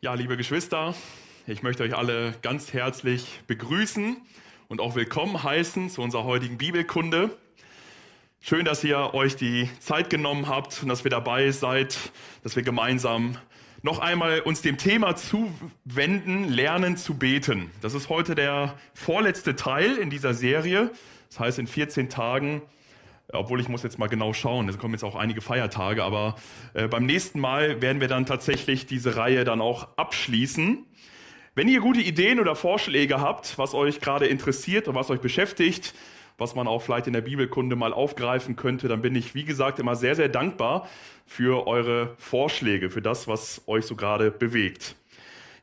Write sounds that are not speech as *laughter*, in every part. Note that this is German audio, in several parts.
Ja, liebe Geschwister, ich möchte euch alle ganz herzlich begrüßen und auch willkommen heißen zu unserer heutigen Bibelkunde. Schön, dass ihr euch die Zeit genommen habt und dass wir dabei seid, dass wir gemeinsam noch einmal uns dem Thema zuwenden, lernen zu beten. Das ist heute der vorletzte Teil in dieser Serie. Das heißt, in 14 Tagen obwohl ich muss jetzt mal genau schauen, es kommen jetzt auch einige Feiertage, aber äh, beim nächsten Mal werden wir dann tatsächlich diese Reihe dann auch abschließen. Wenn ihr gute Ideen oder Vorschläge habt, was euch gerade interessiert und was euch beschäftigt, was man auch vielleicht in der Bibelkunde mal aufgreifen könnte, dann bin ich, wie gesagt, immer sehr, sehr dankbar für eure Vorschläge, für das, was euch so gerade bewegt.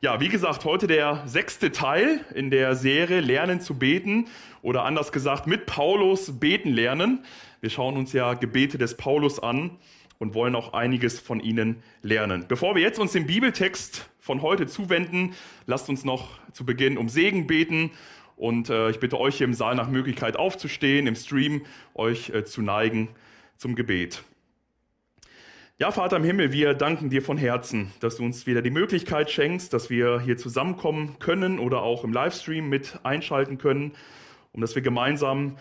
Ja, wie gesagt, heute der sechste Teil in der Serie Lernen zu beten oder anders gesagt mit Paulus beten lernen. Wir schauen uns ja Gebete des Paulus an und wollen auch einiges von ihnen lernen. Bevor wir jetzt uns dem Bibeltext von heute zuwenden, lasst uns noch zu Beginn um Segen beten. Und äh, ich bitte euch hier im Saal nach Möglichkeit aufzustehen, im Stream euch äh, zu neigen zum Gebet. Ja, Vater im Himmel, wir danken dir von Herzen, dass du uns wieder die Möglichkeit schenkst, dass wir hier zusammenkommen können oder auch im Livestream mit einschalten können, um dass wir gemeinsam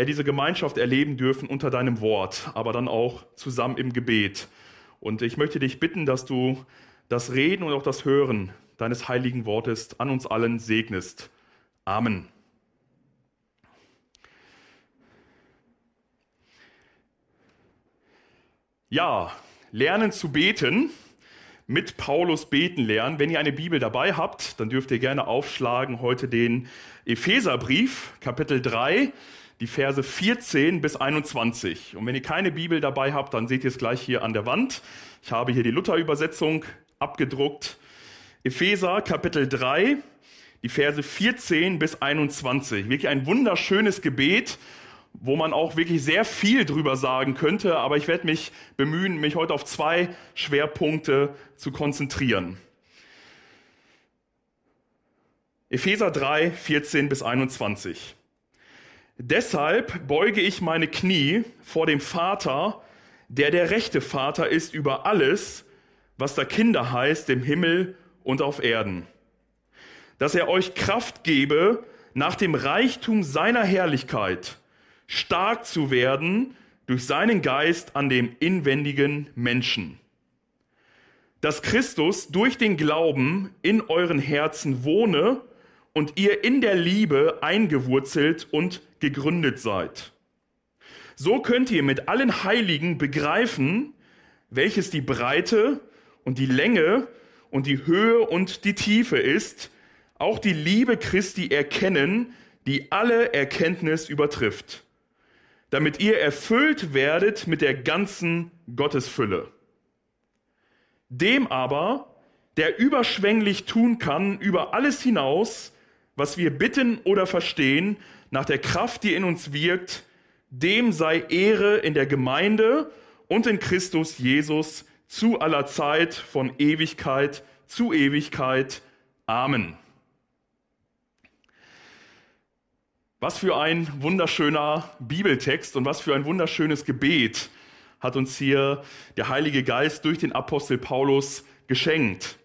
ja diese Gemeinschaft erleben dürfen unter deinem Wort, aber dann auch zusammen im Gebet. Und ich möchte dich bitten, dass du das Reden und auch das Hören deines heiligen Wortes an uns allen segnest. Amen. Ja, lernen zu beten, mit Paulus beten lernen. Wenn ihr eine Bibel dabei habt, dann dürft ihr gerne aufschlagen heute den Epheserbrief, Kapitel 3, die Verse 14 bis 21. Und wenn ihr keine Bibel dabei habt, dann seht ihr es gleich hier an der Wand. Ich habe hier die Luther-Übersetzung abgedruckt. Epheser, Kapitel 3, die Verse 14 bis 21. Wirklich ein wunderschönes Gebet wo man auch wirklich sehr viel drüber sagen könnte, aber ich werde mich bemühen, mich heute auf zwei Schwerpunkte zu konzentrieren. Epheser 3, 14 bis 21. Deshalb beuge ich meine Knie vor dem Vater, der der rechte Vater ist über alles, was da Kinder heißt im Himmel und auf Erden. Dass er euch Kraft gebe nach dem Reichtum seiner Herrlichkeit stark zu werden durch seinen Geist an dem inwendigen Menschen. Dass Christus durch den Glauben in euren Herzen wohne und ihr in der Liebe eingewurzelt und gegründet seid. So könnt ihr mit allen Heiligen begreifen, welches die Breite und die Länge und die Höhe und die Tiefe ist, auch die Liebe Christi erkennen, die alle Erkenntnis übertrifft damit ihr erfüllt werdet mit der ganzen Gottesfülle. Dem aber, der überschwänglich tun kann über alles hinaus, was wir bitten oder verstehen, nach der Kraft, die in uns wirkt, dem sei Ehre in der Gemeinde und in Christus Jesus zu aller Zeit von Ewigkeit zu Ewigkeit. Amen. Was für ein wunderschöner Bibeltext und was für ein wunderschönes Gebet hat uns hier der Heilige Geist durch den Apostel Paulus geschenkt.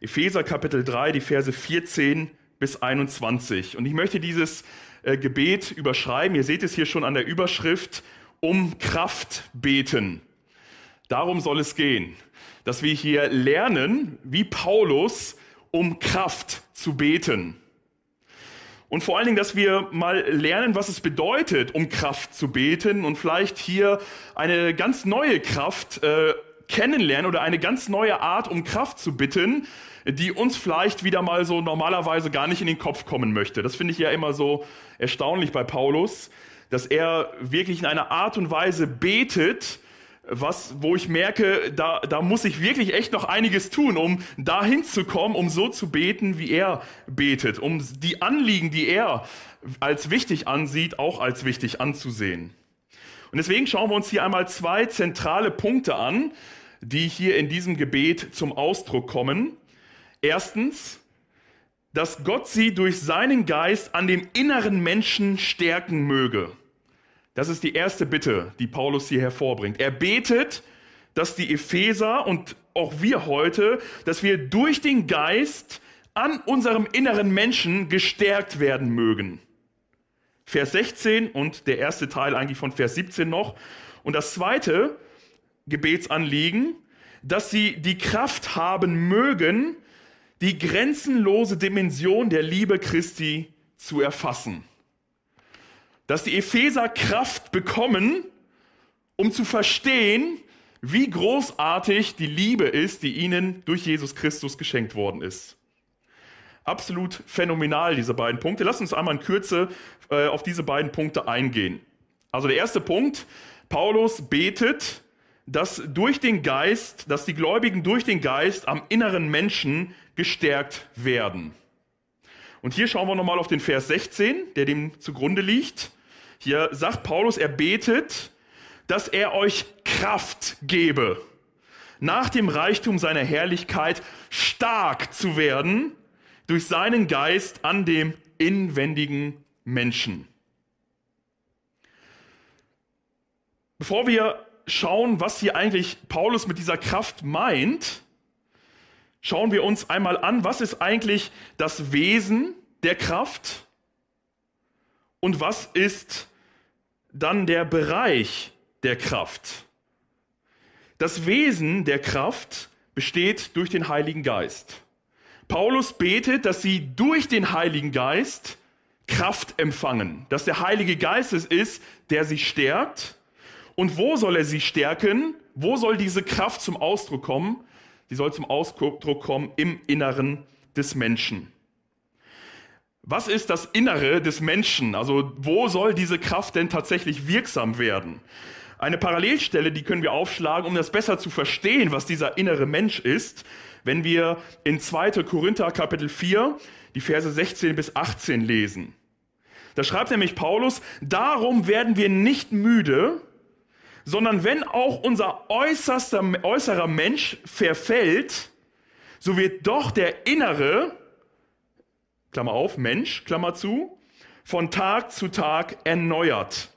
Epheser Kapitel 3, die Verse 14 bis 21. Und ich möchte dieses äh, Gebet überschreiben. Ihr seht es hier schon an der Überschrift, um Kraft beten. Darum soll es gehen, dass wir hier lernen, wie Paulus, um Kraft zu beten. Und vor allen Dingen, dass wir mal lernen, was es bedeutet, um Kraft zu beten und vielleicht hier eine ganz neue Kraft äh, kennenlernen oder eine ganz neue Art, um Kraft zu bitten, die uns vielleicht wieder mal so normalerweise gar nicht in den Kopf kommen möchte. Das finde ich ja immer so erstaunlich bei Paulus, dass er wirklich in einer Art und Weise betet, was, wo ich merke, da, da muss ich wirklich echt noch einiges tun, um dahin zu kommen, um so zu beten, wie er betet, um die Anliegen, die er als wichtig ansieht, auch als wichtig anzusehen. Und deswegen schauen wir uns hier einmal zwei zentrale Punkte an, die hier in diesem Gebet zum Ausdruck kommen. Erstens, dass Gott sie durch seinen Geist an dem inneren Menschen stärken möge. Das ist die erste Bitte, die Paulus hier hervorbringt. Er betet, dass die Epheser und auch wir heute, dass wir durch den Geist an unserem inneren Menschen gestärkt werden mögen. Vers 16 und der erste Teil eigentlich von Vers 17 noch. Und das zweite Gebetsanliegen, dass sie die Kraft haben mögen, die grenzenlose Dimension der Liebe Christi zu erfassen. Dass die Epheser Kraft bekommen, um zu verstehen, wie großartig die Liebe ist, die ihnen durch Jesus Christus geschenkt worden ist. Absolut phänomenal, diese beiden Punkte. Lass uns einmal in Kürze äh, auf diese beiden Punkte eingehen. Also der erste Punkt, Paulus betet, dass durch den Geist, dass die Gläubigen durch den Geist am inneren Menschen gestärkt werden. Und hier schauen wir nochmal auf den Vers 16, der dem zugrunde liegt. Hier sagt Paulus, er betet, dass er euch Kraft gebe, nach dem Reichtum seiner Herrlichkeit stark zu werden durch seinen Geist an dem inwendigen Menschen. Bevor wir schauen, was hier eigentlich Paulus mit dieser Kraft meint, schauen wir uns einmal an, was ist eigentlich das Wesen der Kraft und was ist dann der Bereich der Kraft. Das Wesen der Kraft besteht durch den Heiligen Geist. Paulus betet, dass sie durch den Heiligen Geist Kraft empfangen, dass der Heilige Geist es ist, der sie stärkt. Und wo soll er sie stärken? Wo soll diese Kraft zum Ausdruck kommen? Sie soll zum Ausdruck kommen im Inneren des Menschen. Was ist das Innere des Menschen? Also wo soll diese Kraft denn tatsächlich wirksam werden? Eine Parallelstelle, die können wir aufschlagen, um das besser zu verstehen, was dieser innere Mensch ist, wenn wir in 2. Korinther Kapitel 4 die Verse 16 bis 18 lesen. Da schreibt nämlich Paulus, darum werden wir nicht müde, sondern wenn auch unser äußerster, äußerer Mensch verfällt, so wird doch der innere, Klammer auf, Mensch, Klammer zu, von Tag zu Tag erneuert.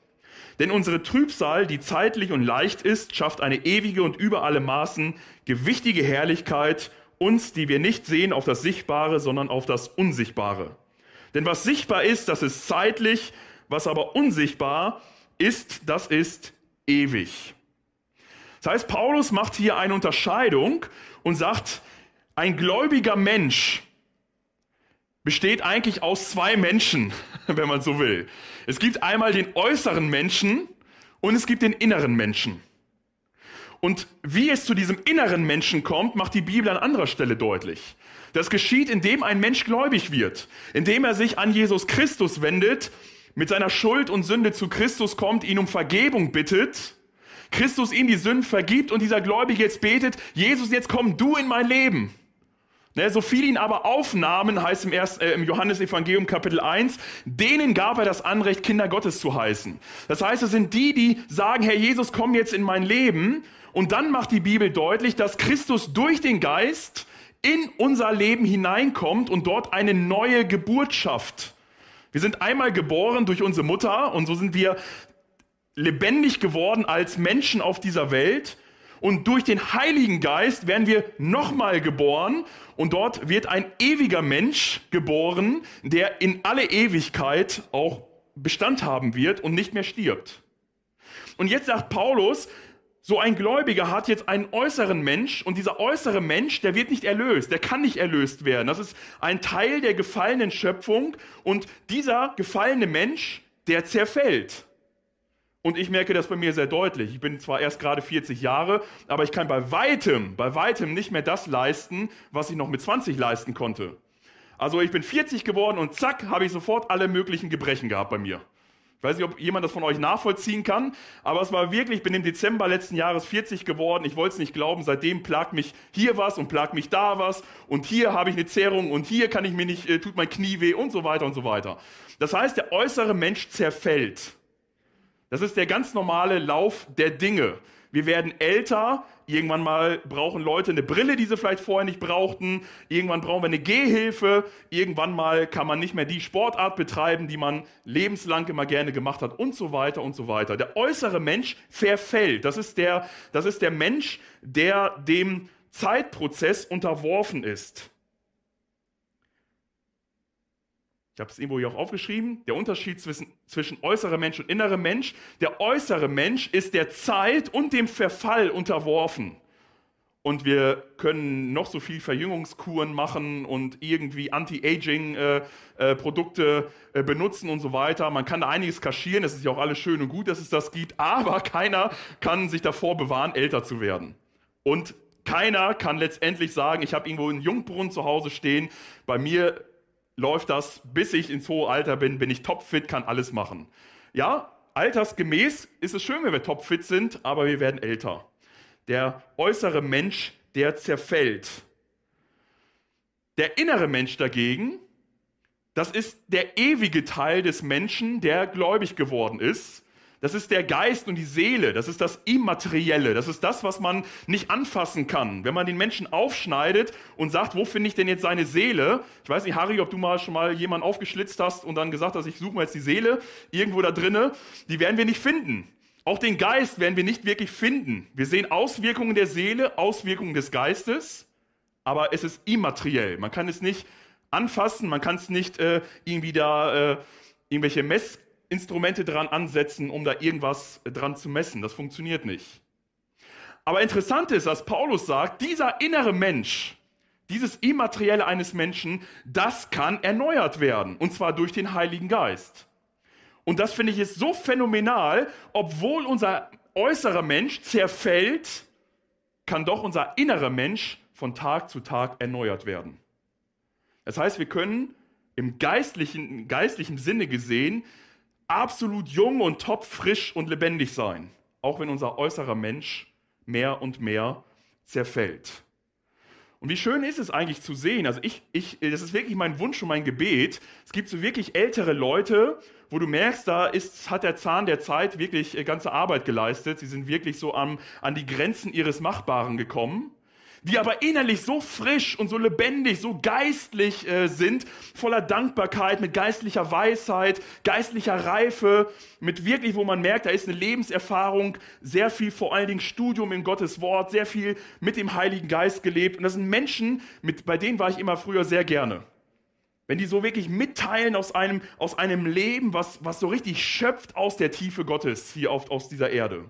Denn unsere Trübsal, die zeitlich und leicht ist, schafft eine ewige und über alle Maßen gewichtige Herrlichkeit uns, die wir nicht sehen, auf das Sichtbare, sondern auf das Unsichtbare. Denn was sichtbar ist, das ist zeitlich, was aber unsichtbar ist, das ist ewig. Das heißt, Paulus macht hier eine Unterscheidung und sagt, ein gläubiger Mensch besteht eigentlich aus zwei Menschen, *laughs* wenn man so will. Es gibt einmal den äußeren Menschen und es gibt den inneren Menschen. Und wie es zu diesem inneren Menschen kommt, macht die Bibel an anderer Stelle deutlich. Das geschieht, indem ein Mensch gläubig wird, indem er sich an Jesus Christus wendet mit seiner Schuld und Sünde zu Christus kommt, ihn um Vergebung bittet, Christus ihm die Sünden vergibt und dieser Gläubige jetzt betet, Jesus, jetzt komm du in mein Leben. Ne, so viel ihn aber aufnahmen, heißt im, Erst, äh, im Johannesevangelium Kapitel 1, denen gab er das Anrecht, Kinder Gottes zu heißen. Das heißt, es sind die, die sagen, Herr Jesus, komm jetzt in mein Leben. Und dann macht die Bibel deutlich, dass Christus durch den Geist in unser Leben hineinkommt und dort eine neue Geburt schafft. Wir sind einmal geboren durch unsere Mutter und so sind wir lebendig geworden als Menschen auf dieser Welt. Und durch den Heiligen Geist werden wir nochmal geboren und dort wird ein ewiger Mensch geboren, der in alle Ewigkeit auch Bestand haben wird und nicht mehr stirbt. Und jetzt sagt Paulus, so ein Gläubiger hat jetzt einen äußeren Mensch und dieser äußere Mensch, der wird nicht erlöst, der kann nicht erlöst werden. Das ist ein Teil der gefallenen Schöpfung und dieser gefallene Mensch, der zerfällt. Und ich merke das bei mir sehr deutlich. Ich bin zwar erst gerade 40 Jahre, aber ich kann bei weitem, bei weitem nicht mehr das leisten, was ich noch mit 20 leisten konnte. Also ich bin 40 geworden und zack, habe ich sofort alle möglichen Gebrechen gehabt bei mir. Ich weiß nicht, ob jemand das von euch nachvollziehen kann, aber es war wirklich, ich bin im Dezember letzten Jahres 40 geworden. Ich wollte es nicht glauben. Seitdem plagt mich hier was und plagt mich da was und hier habe ich eine Zerrung und hier kann ich mir nicht, äh, tut mein Knie weh und so weiter und so weiter. Das heißt, der äußere Mensch zerfällt. Das ist der ganz normale Lauf der Dinge. Wir werden älter, irgendwann mal brauchen Leute eine Brille, die sie vielleicht vorher nicht brauchten, irgendwann brauchen wir eine Gehhilfe, irgendwann mal kann man nicht mehr die Sportart betreiben, die man lebenslang immer gerne gemacht hat und so weiter und so weiter. Der äußere Mensch verfällt. Das ist der, das ist der Mensch, der dem Zeitprozess unterworfen ist. Ich habe es irgendwo hier auch aufgeschrieben. Der Unterschied zwischen, zwischen äußerem Mensch und innerem Mensch. Der äußere Mensch ist der Zeit und dem Verfall unterworfen. Und wir können noch so viel Verjüngungskuren machen und irgendwie Anti-Aging-Produkte äh, äh, benutzen und so weiter. Man kann da einiges kaschieren. Es ist ja auch alles schön und gut, dass es das gibt. Aber keiner kann sich davor bewahren, älter zu werden. Und keiner kann letztendlich sagen, ich habe irgendwo einen Jungbrunnen zu Hause stehen. Bei mir läuft das, bis ich ins hohe Alter bin, bin ich topfit, kann alles machen. Ja, altersgemäß ist es schön, wenn wir topfit sind, aber wir werden älter. Der äußere Mensch, der zerfällt. Der innere Mensch dagegen, das ist der ewige Teil des Menschen, der gläubig geworden ist das ist der Geist und die Seele. Das ist das Immaterielle. Das ist das, was man nicht anfassen kann. Wenn man den Menschen aufschneidet und sagt, wo finde ich denn jetzt seine Seele? Ich weiß nicht, Harry, ob du mal schon mal jemanden aufgeschlitzt hast und dann gesagt hast, ich suche mal jetzt die Seele irgendwo da drinne. Die werden wir nicht finden. Auch den Geist werden wir nicht wirklich finden. Wir sehen Auswirkungen der Seele, Auswirkungen des Geistes, aber es ist immateriell. Man kann es nicht anfassen, man kann es nicht äh, irgendwie da äh, irgendwelche Mess Instrumente dran ansetzen, um da irgendwas dran zu messen. Das funktioniert nicht. Aber interessant ist, dass Paulus sagt, dieser innere Mensch, dieses Immaterielle eines Menschen, das kann erneuert werden. Und zwar durch den Heiligen Geist. Und das finde ich ist so phänomenal, obwohl unser äußerer Mensch zerfällt, kann doch unser innerer Mensch von Tag zu Tag erneuert werden. Das heißt, wir können im geistlichen, geistlichen Sinne gesehen absolut jung und topfrisch und lebendig sein, auch wenn unser äußerer Mensch mehr und mehr zerfällt. Und wie schön ist es eigentlich zu sehen, also ich, ich, das ist wirklich mein Wunsch und mein Gebet. Es gibt so wirklich ältere Leute, wo du merkst, da ist, hat der Zahn der Zeit wirklich äh, ganze Arbeit geleistet. Sie sind wirklich so am, an die Grenzen ihres Machbaren gekommen die aber innerlich so frisch und so lebendig, so geistlich äh, sind, voller Dankbarkeit, mit geistlicher Weisheit, geistlicher Reife, mit wirklich, wo man merkt, da ist eine Lebenserfahrung, sehr viel vor allen Dingen Studium in Gottes Wort, sehr viel mit dem Heiligen Geist gelebt. Und das sind Menschen, mit, bei denen war ich immer früher sehr gerne. Wenn die so wirklich mitteilen aus einem, aus einem Leben, was, was so richtig schöpft aus der Tiefe Gottes hier auf, aus dieser Erde.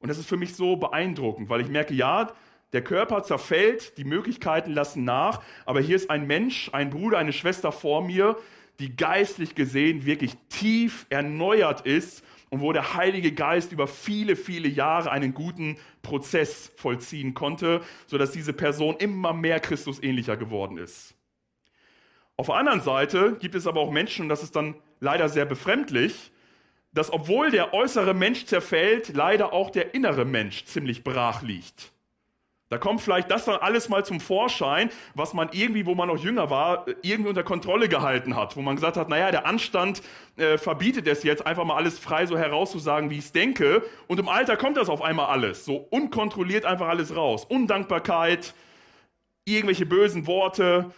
Und das ist für mich so beeindruckend, weil ich merke, ja, der Körper zerfällt, die Möglichkeiten lassen nach, aber hier ist ein Mensch, ein Bruder, eine Schwester vor mir, die geistlich gesehen wirklich tief erneuert ist und wo der Heilige Geist über viele, viele Jahre einen guten Prozess vollziehen konnte, sodass diese Person immer mehr Christus ähnlicher geworden ist. Auf der anderen Seite gibt es aber auch Menschen, und das ist dann leider sehr befremdlich, dass obwohl der äußere Mensch zerfällt, leider auch der innere Mensch ziemlich brach liegt. Da kommt vielleicht das dann alles mal zum Vorschein, was man irgendwie, wo man noch jünger war, irgendwie unter Kontrolle gehalten hat. Wo man gesagt hat, naja, der Anstand äh, verbietet es jetzt, einfach mal alles frei so herauszusagen, wie ich es denke. Und im Alter kommt das auf einmal alles. So unkontrolliert einfach alles raus. Undankbarkeit, irgendwelche bösen Worte,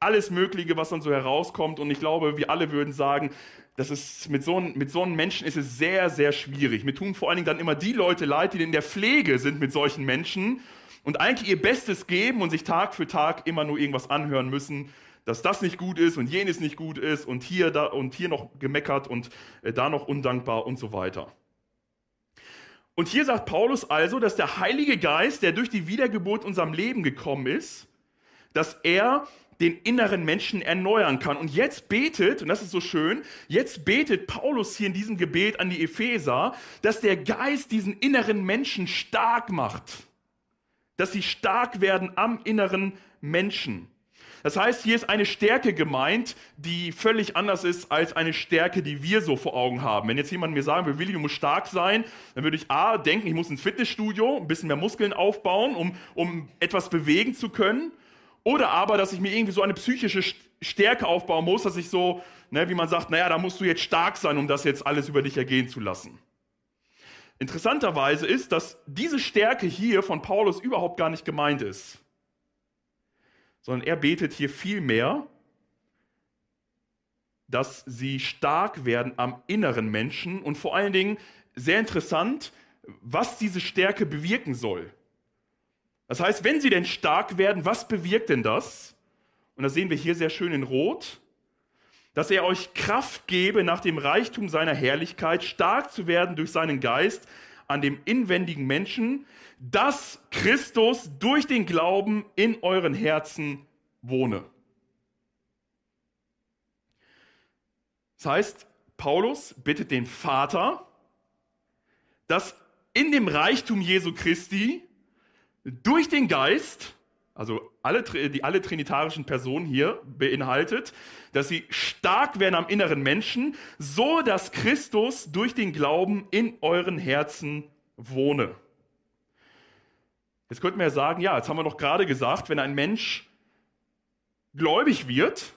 alles Mögliche, was dann so herauskommt. Und ich glaube, wir alle würden sagen, das ist, mit, so, mit so einem Menschen ist es sehr, sehr schwierig. Mir tun vor allen Dingen dann immer die Leute leid, die in der Pflege sind mit solchen Menschen und eigentlich ihr Bestes geben und sich Tag für Tag immer nur irgendwas anhören müssen, dass das nicht gut ist und jenes nicht gut ist und hier, da, und hier noch gemeckert und äh, da noch undankbar und so weiter. Und hier sagt Paulus also, dass der Heilige Geist, der durch die Wiedergeburt unserem Leben gekommen ist, dass er den inneren Menschen erneuern kann. Und jetzt betet, und das ist so schön, jetzt betet Paulus hier in diesem Gebet an die Epheser, dass der Geist diesen inneren Menschen stark macht dass sie stark werden am inneren Menschen. Das heißt, hier ist eine Stärke gemeint, die völlig anders ist als eine Stärke, die wir so vor Augen haben. Wenn jetzt jemand mir sagen will, Willi, du musst stark sein, dann würde ich A, denken, ich muss ins Fitnessstudio, ein bisschen mehr Muskeln aufbauen, um, um etwas bewegen zu können. Oder aber, dass ich mir irgendwie so eine psychische Stärke aufbauen muss, dass ich so, ne, wie man sagt, naja, da musst du jetzt stark sein, um das jetzt alles über dich ergehen zu lassen. Interessanterweise ist, dass diese Stärke hier von Paulus überhaupt gar nicht gemeint ist, sondern er betet hier vielmehr, dass sie stark werden am inneren Menschen und vor allen Dingen sehr interessant, was diese Stärke bewirken soll. Das heißt, wenn sie denn stark werden, was bewirkt denn das? Und das sehen wir hier sehr schön in Rot. Dass er euch Kraft gebe, nach dem Reichtum seiner Herrlichkeit stark zu werden durch seinen Geist an dem inwendigen Menschen, dass Christus durch den Glauben in euren Herzen wohne. Das heißt, Paulus bittet den Vater, dass in dem Reichtum Jesu Christi durch den Geist, also alle, die alle trinitarischen Personen hier beinhaltet, dass sie stark werden am inneren Menschen, so dass Christus durch den Glauben in euren Herzen wohne. Jetzt könnten wir ja sagen, ja, jetzt haben wir doch gerade gesagt, wenn ein Mensch gläubig wird,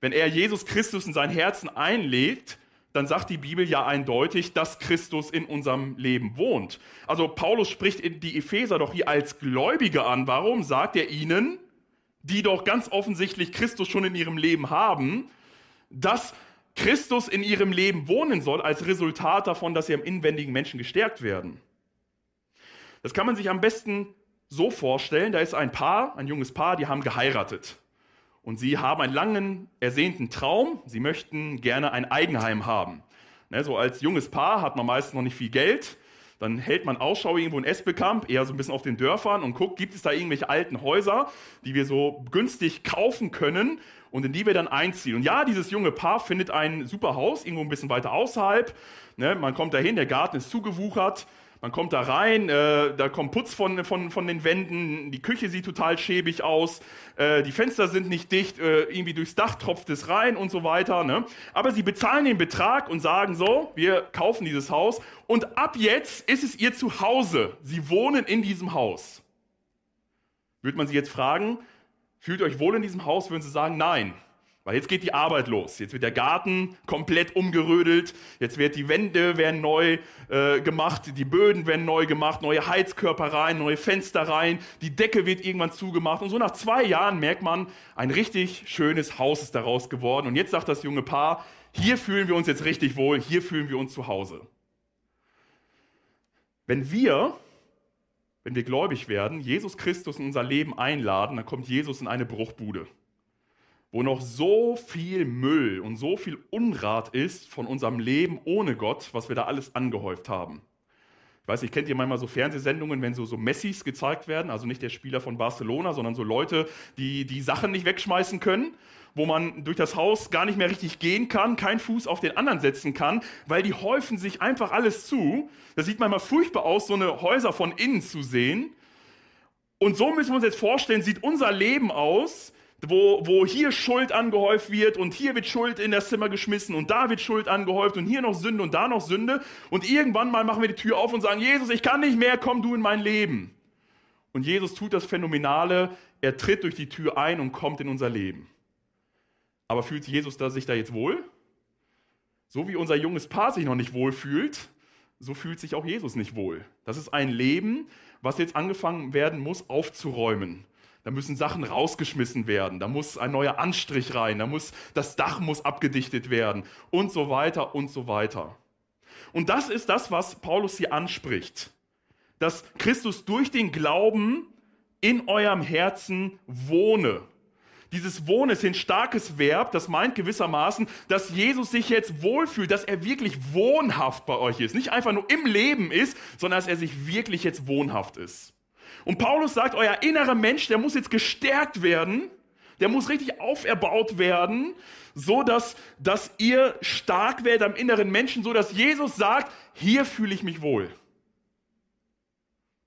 wenn er Jesus Christus in sein Herzen einlegt, dann sagt die Bibel ja eindeutig, dass Christus in unserem Leben wohnt. Also Paulus spricht die Epheser doch hier als Gläubige an. Warum sagt er ihnen, die doch ganz offensichtlich Christus schon in ihrem Leben haben, dass Christus in ihrem Leben wohnen soll als Resultat davon, dass sie im inwendigen Menschen gestärkt werden? Das kann man sich am besten so vorstellen, da ist ein Paar, ein junges Paar, die haben geheiratet. Und sie haben einen langen, ersehnten Traum. Sie möchten gerne ein Eigenheim haben. Ne, so als junges Paar hat man meistens noch nicht viel Geld. Dann hält man Ausschau irgendwo in Esbekamp, eher so ein bisschen auf den Dörfern und guckt, gibt es da irgendwelche alten Häuser, die wir so günstig kaufen können und in die wir dann einziehen. Und ja, dieses junge Paar findet ein super Haus, irgendwo ein bisschen weiter außerhalb. Ne, man kommt dahin, der Garten ist zugewuchert. Man kommt da rein, äh, da kommt Putz von, von, von den Wänden, die Küche sieht total schäbig aus, äh, die Fenster sind nicht dicht, äh, irgendwie durchs Dach tropft es rein und so weiter. Ne? Aber sie bezahlen den Betrag und sagen so, wir kaufen dieses Haus und ab jetzt ist es ihr Zuhause. Sie wohnen in diesem Haus. Würde man sie jetzt fragen, fühlt ihr euch wohl in diesem Haus, würden sie sagen, nein. Weil jetzt geht die Arbeit los. Jetzt wird der Garten komplett umgerödelt. Jetzt wird die Wände werden neu äh, gemacht, die Böden werden neu gemacht, neue Heizkörper rein, neue Fenster rein. Die Decke wird irgendwann zugemacht. Und so nach zwei Jahren merkt man, ein richtig schönes Haus ist daraus geworden. Und jetzt sagt das junge Paar, hier fühlen wir uns jetzt richtig wohl, hier fühlen wir uns zu Hause. Wenn wir, wenn wir gläubig werden, Jesus Christus in unser Leben einladen, dann kommt Jesus in eine Bruchbude wo noch so viel Müll und so viel Unrat ist von unserem Leben ohne Gott, was wir da alles angehäuft haben. Ich weiß nicht, kennt ihr manchmal so Fernsehsendungen, wenn so, so Messis gezeigt werden, also nicht der Spieler von Barcelona, sondern so Leute, die die Sachen nicht wegschmeißen können, wo man durch das Haus gar nicht mehr richtig gehen kann, keinen Fuß auf den anderen setzen kann, weil die häufen sich einfach alles zu. Das sieht manchmal furchtbar aus, so eine Häuser von innen zu sehen. Und so müssen wir uns jetzt vorstellen, sieht unser Leben aus, wo, wo hier Schuld angehäuft wird und hier wird Schuld in das Zimmer geschmissen und da wird Schuld angehäuft und hier noch Sünde und da noch Sünde. Und irgendwann mal machen wir die Tür auf und sagen, Jesus, ich kann nicht mehr, komm du in mein Leben. Und Jesus tut das Phänomenale, er tritt durch die Tür ein und kommt in unser Leben. Aber fühlt Jesus sich da jetzt wohl? So wie unser junges Paar sich noch nicht wohl fühlt, so fühlt sich auch Jesus nicht wohl. Das ist ein Leben, was jetzt angefangen werden muss, aufzuräumen da müssen Sachen rausgeschmissen werden, da muss ein neuer Anstrich rein, da muss, das Dach muss abgedichtet werden und so weiter und so weiter. Und das ist das, was Paulus hier anspricht, dass Christus durch den Glauben in eurem Herzen wohne. Dieses Wohnen ist ein starkes Verb, das meint gewissermaßen, dass Jesus sich jetzt wohlfühlt, dass er wirklich wohnhaft bei euch ist. Nicht einfach nur im Leben ist, sondern dass er sich wirklich jetzt wohnhaft ist. Und Paulus sagt, euer innerer Mensch, der muss jetzt gestärkt werden, der muss richtig auferbaut werden, so dass, dass ihr stark werdet am inneren Menschen, so dass Jesus sagt, hier fühle ich mich wohl.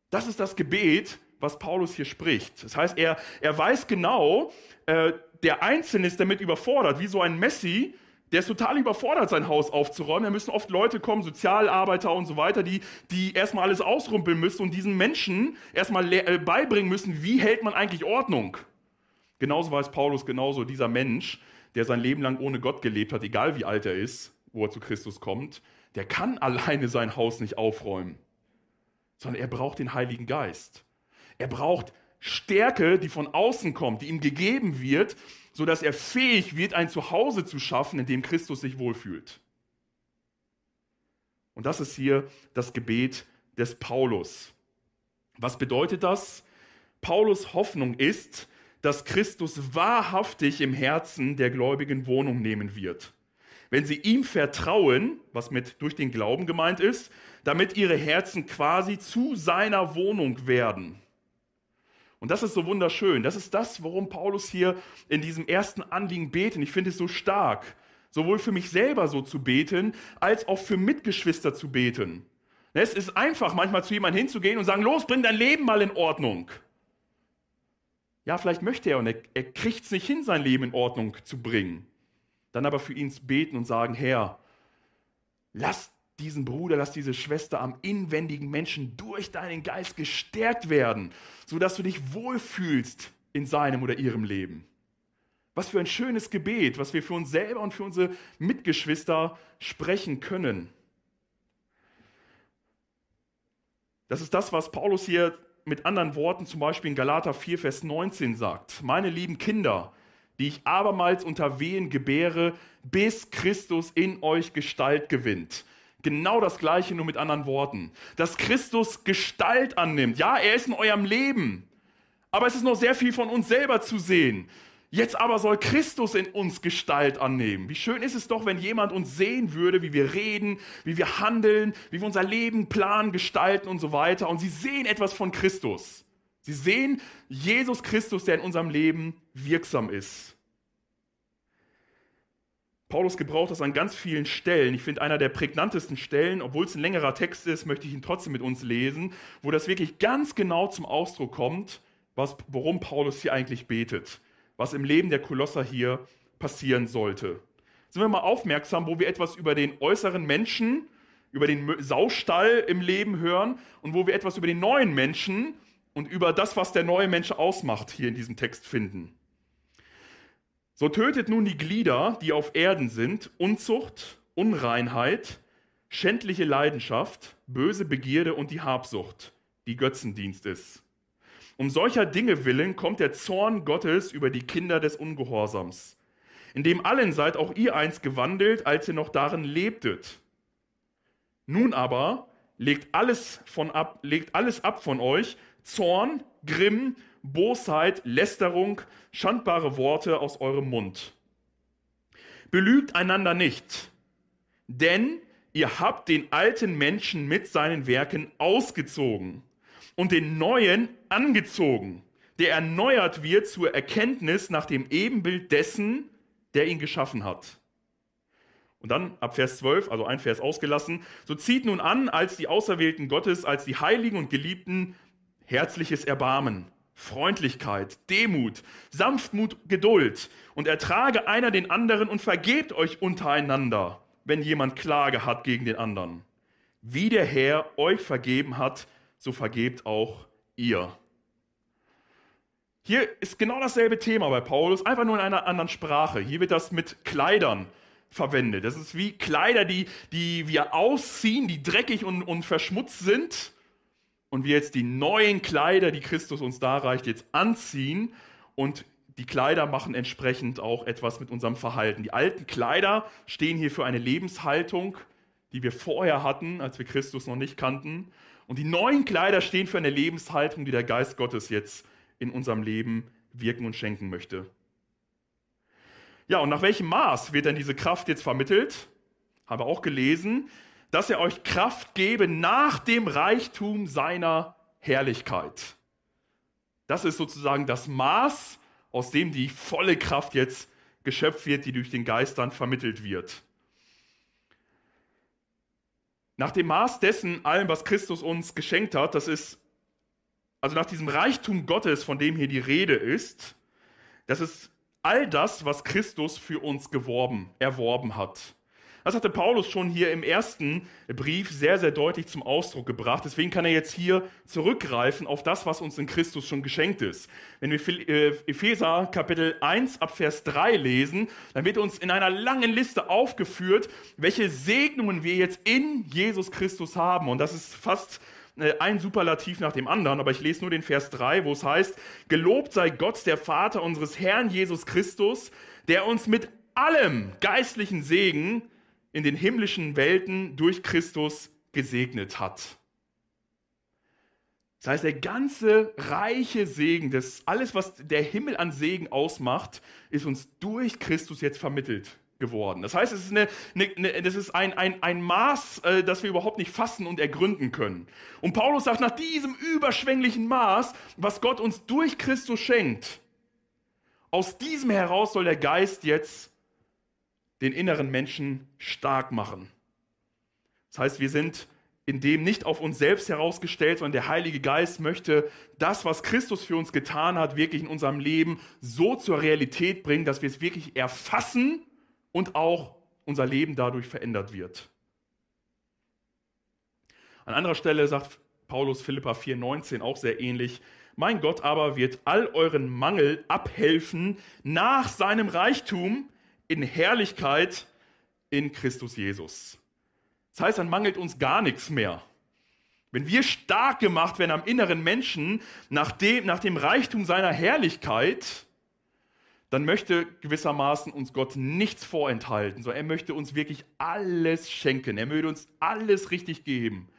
Das ist das Gebet, was Paulus hier spricht. Das heißt, er, er weiß genau, äh, der Einzelne ist damit überfordert, wie so ein Messi, der ist total überfordert, sein Haus aufzuräumen. Da müssen oft Leute kommen, Sozialarbeiter und so weiter, die, die erstmal alles ausrumpeln müssen und diesen Menschen erstmal äh, beibringen müssen, wie hält man eigentlich Ordnung. Genauso weiß Paulus genauso, dieser Mensch, der sein Leben lang ohne Gott gelebt hat, egal wie alt er ist, wo er zu Christus kommt, der kann *laughs* alleine sein Haus nicht aufräumen, sondern er braucht den Heiligen Geist. Er braucht Stärke, die von außen kommt, die ihm gegeben wird, sodass er fähig wird, ein Zuhause zu schaffen, in dem Christus sich wohlfühlt. Und das ist hier das Gebet des Paulus. Was bedeutet das? Paulus Hoffnung ist, dass Christus wahrhaftig im Herzen der Gläubigen Wohnung nehmen wird. Wenn sie ihm vertrauen, was mit durch den Glauben gemeint ist, damit ihre Herzen quasi zu seiner Wohnung werden. Und das ist so wunderschön. Das ist das, worum Paulus hier in diesem ersten Anliegen betet. Ich finde es so stark, sowohl für mich selber so zu beten, als auch für Mitgeschwister zu beten. Es ist einfach, manchmal zu jemandem hinzugehen und sagen, los, bring dein Leben mal in Ordnung. Ja, vielleicht möchte er und er, er kriegt es nicht hin, sein Leben in Ordnung zu bringen. Dann aber für ihn beten und sagen, Herr, lass diesen Bruder, lass diese Schwester am inwendigen Menschen durch deinen Geist gestärkt werden, sodass du dich wohlfühlst in seinem oder ihrem Leben. Was für ein schönes Gebet, was wir für uns selber und für unsere Mitgeschwister sprechen können. Das ist das, was Paulus hier mit anderen Worten zum Beispiel in Galater 4, Vers 19 sagt. Meine lieben Kinder, die ich abermals unter Wehen gebäre, bis Christus in euch Gestalt gewinnt. Genau das gleiche, nur mit anderen Worten. Dass Christus Gestalt annimmt. Ja, er ist in eurem Leben. Aber es ist noch sehr viel von uns selber zu sehen. Jetzt aber soll Christus in uns Gestalt annehmen. Wie schön ist es doch, wenn jemand uns sehen würde, wie wir reden, wie wir handeln, wie wir unser Leben planen, gestalten und so weiter. Und sie sehen etwas von Christus. Sie sehen Jesus Christus, der in unserem Leben wirksam ist. Paulus gebraucht das an ganz vielen Stellen. Ich finde, einer der prägnantesten Stellen, obwohl es ein längerer Text ist, möchte ich ihn trotzdem mit uns lesen, wo das wirklich ganz genau zum Ausdruck kommt, was, worum Paulus hier eigentlich betet was im Leben der Kolosser hier passieren sollte. Sind wir mal aufmerksam, wo wir etwas über den äußeren Menschen, über den Saustall im Leben hören und wo wir etwas über den neuen Menschen und über das, was der neue Mensch ausmacht, hier in diesem Text finden. So tötet nun die Glieder, die auf Erden sind, Unzucht, Unreinheit, schändliche Leidenschaft, böse Begierde und die Habsucht, die Götzendienst ist. Um solcher Dinge willen kommt der Zorn Gottes über die Kinder des Ungehorsams, in dem allen seid auch ihr einst gewandelt, als ihr noch darin lebtet. Nun aber legt alles, von ab, legt alles ab von euch, Zorn, Grimm, Bosheit, Lästerung, schandbare Worte aus eurem Mund. Belügt einander nicht, denn ihr habt den alten Menschen mit seinen Werken ausgezogen und den neuen angezogen, der erneuert wird zur Erkenntnis nach dem Ebenbild dessen, der ihn geschaffen hat. Und dann ab Vers 12, also ein Vers ausgelassen, so zieht nun an, als die Auserwählten Gottes, als die Heiligen und Geliebten, herzliches Erbarmen, Freundlichkeit, Demut, Sanftmut, Geduld und ertrage einer den anderen und vergebt euch untereinander, wenn jemand Klage hat gegen den anderen. Wie der Herr euch vergeben hat, so vergebt auch ihr. Hier ist genau dasselbe Thema bei Paulus, einfach nur in einer anderen Sprache. Hier wird das mit Kleidern verwendet. Das ist wie Kleider, die, die wir ausziehen, die dreckig und, und verschmutzt sind. Und wir jetzt die neuen Kleider, die Christus uns darreicht, jetzt anziehen. Und die Kleider machen entsprechend auch etwas mit unserem Verhalten. Die alten Kleider stehen hier für eine Lebenshaltung, die wir vorher hatten, als wir Christus noch nicht kannten. Und die neuen Kleider stehen für eine Lebenshaltung, die der Geist Gottes jetzt in unserem Leben wirken und schenken möchte. Ja, und nach welchem Maß wird denn diese Kraft jetzt vermittelt? Haben wir auch gelesen, dass er euch Kraft gebe nach dem Reichtum seiner Herrlichkeit. Das ist sozusagen das Maß, aus dem die volle Kraft jetzt geschöpft wird, die durch den Geist dann vermittelt wird. Nach dem Maß dessen, allem, was Christus uns geschenkt hat, das ist, also nach diesem Reichtum Gottes, von dem hier die Rede ist, das ist all das, was Christus für uns geworben, erworben hat. Das hatte Paulus schon hier im ersten Brief sehr, sehr deutlich zum Ausdruck gebracht. Deswegen kann er jetzt hier zurückgreifen auf das, was uns in Christus schon geschenkt ist. Wenn wir äh, Epheser Kapitel 1 ab Vers 3 lesen, dann wird uns in einer langen Liste aufgeführt, welche Segnungen wir jetzt in Jesus Christus haben. Und das ist fast äh, ein Superlativ nach dem anderen, aber ich lese nur den Vers 3, wo es heißt, Gelobt sei Gott, der Vater unseres Herrn Jesus Christus, der uns mit allem geistlichen Segen in den himmlischen Welten durch Christus gesegnet hat. Das heißt, der ganze reiche Segen, das alles, was der Himmel an Segen ausmacht, ist uns durch Christus jetzt vermittelt geworden. Das heißt, es ist, eine, eine, das ist ein, ein, ein Maß, äh, das wir überhaupt nicht fassen und ergründen können. Und Paulus sagt, nach diesem überschwänglichen Maß, was Gott uns durch Christus schenkt, aus diesem heraus soll der Geist jetzt den inneren Menschen stark machen. Das heißt, wir sind in dem nicht auf uns selbst herausgestellt, sondern der Heilige Geist möchte das, was Christus für uns getan hat, wirklich in unserem Leben so zur Realität bringen, dass wir es wirklich erfassen und auch unser Leben dadurch verändert wird. An anderer Stelle sagt Paulus Philippa 4,19 auch sehr ähnlich. Mein Gott aber wird all euren Mangel abhelfen nach seinem Reichtum in Herrlichkeit in Christus Jesus. Das heißt, dann mangelt uns gar nichts mehr. Wenn wir stark gemacht werden am inneren Menschen nach dem, nach dem Reichtum seiner Herrlichkeit, dann möchte gewissermaßen uns Gott nichts vorenthalten, sondern er möchte uns wirklich alles schenken. Er möchte uns alles richtig geben.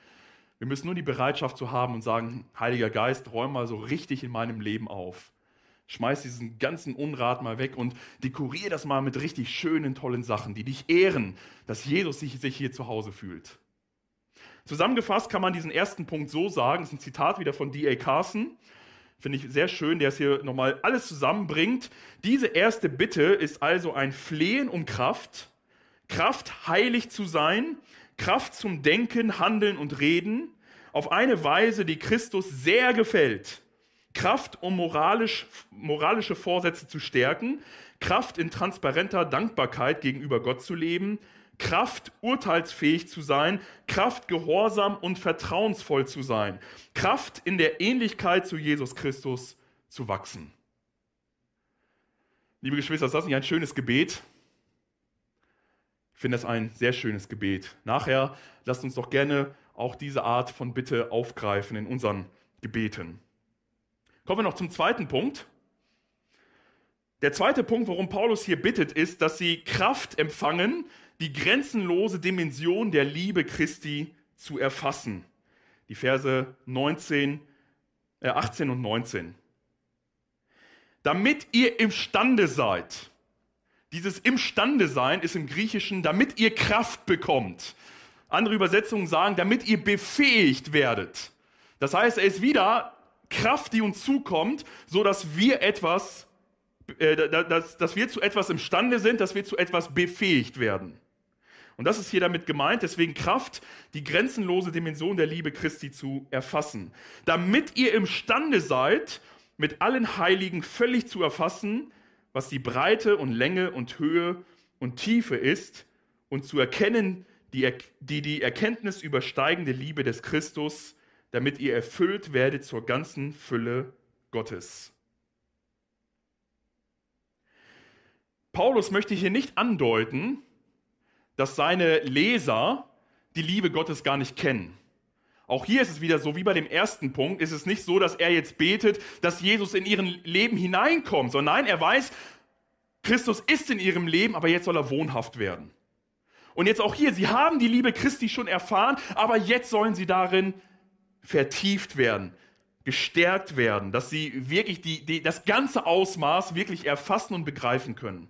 Wir müssen nur die Bereitschaft zu haben und sagen, Heiliger Geist, räum mal so richtig in meinem Leben auf. Schmeiß diesen ganzen Unrat mal weg und dekorier das mal mit richtig schönen, tollen Sachen, die dich ehren, dass Jesus sich, sich hier zu Hause fühlt. Zusammengefasst kann man diesen ersten Punkt so sagen, das ist ein Zitat wieder von D.A. Carson, finde ich sehr schön, der es hier nochmal alles zusammenbringt. Diese erste Bitte ist also ein Flehen um Kraft, Kraft heilig zu sein, Kraft zum Denken, Handeln und Reden, auf eine Weise, die Christus sehr gefällt Kraft, um moralisch, moralische Vorsätze zu stärken, Kraft in transparenter Dankbarkeit gegenüber Gott zu leben, Kraft, urteilsfähig zu sein, Kraft, gehorsam und vertrauensvoll zu sein, Kraft in der Ähnlichkeit zu Jesus Christus zu wachsen. Liebe Geschwister, ist das nicht ein schönes Gebet? Ich finde das ein sehr schönes Gebet. Nachher lasst uns doch gerne auch diese Art von Bitte aufgreifen in unseren Gebeten. Kommen wir noch zum zweiten Punkt. Der zweite Punkt, worum Paulus hier bittet, ist, dass sie Kraft empfangen, die grenzenlose Dimension der Liebe Christi zu erfassen. Die Verse 19, äh 18 und 19. Damit ihr imstande seid. Dieses imstande sein ist im Griechischen, damit ihr Kraft bekommt. Andere Übersetzungen sagen, damit ihr befähigt werdet. Das heißt, er ist wieder Kraft, die uns zukommt, so dass wir etwas, äh, dass, dass wir zu etwas imstande sind, dass wir zu etwas befähigt werden. Und das ist hier damit gemeint, deswegen Kraft, die grenzenlose Dimension der Liebe Christi zu erfassen. Damit ihr imstande seid, mit allen Heiligen völlig zu erfassen, was die Breite und Länge und Höhe und Tiefe ist und zu erkennen, die die, die Erkenntnis übersteigende Liebe des Christus, damit ihr erfüllt werdet zur ganzen Fülle Gottes. Paulus möchte hier nicht andeuten, dass seine Leser die Liebe Gottes gar nicht kennen. Auch hier ist es wieder so wie bei dem ersten Punkt, ist es nicht so, dass er jetzt betet, dass Jesus in ihren Leben hineinkommt, sondern nein, er weiß, Christus ist in ihrem Leben, aber jetzt soll er wohnhaft werden. Und jetzt auch hier, sie haben die Liebe Christi schon erfahren, aber jetzt sollen sie darin vertieft werden, gestärkt werden, dass sie wirklich die, die, das ganze Ausmaß wirklich erfassen und begreifen können.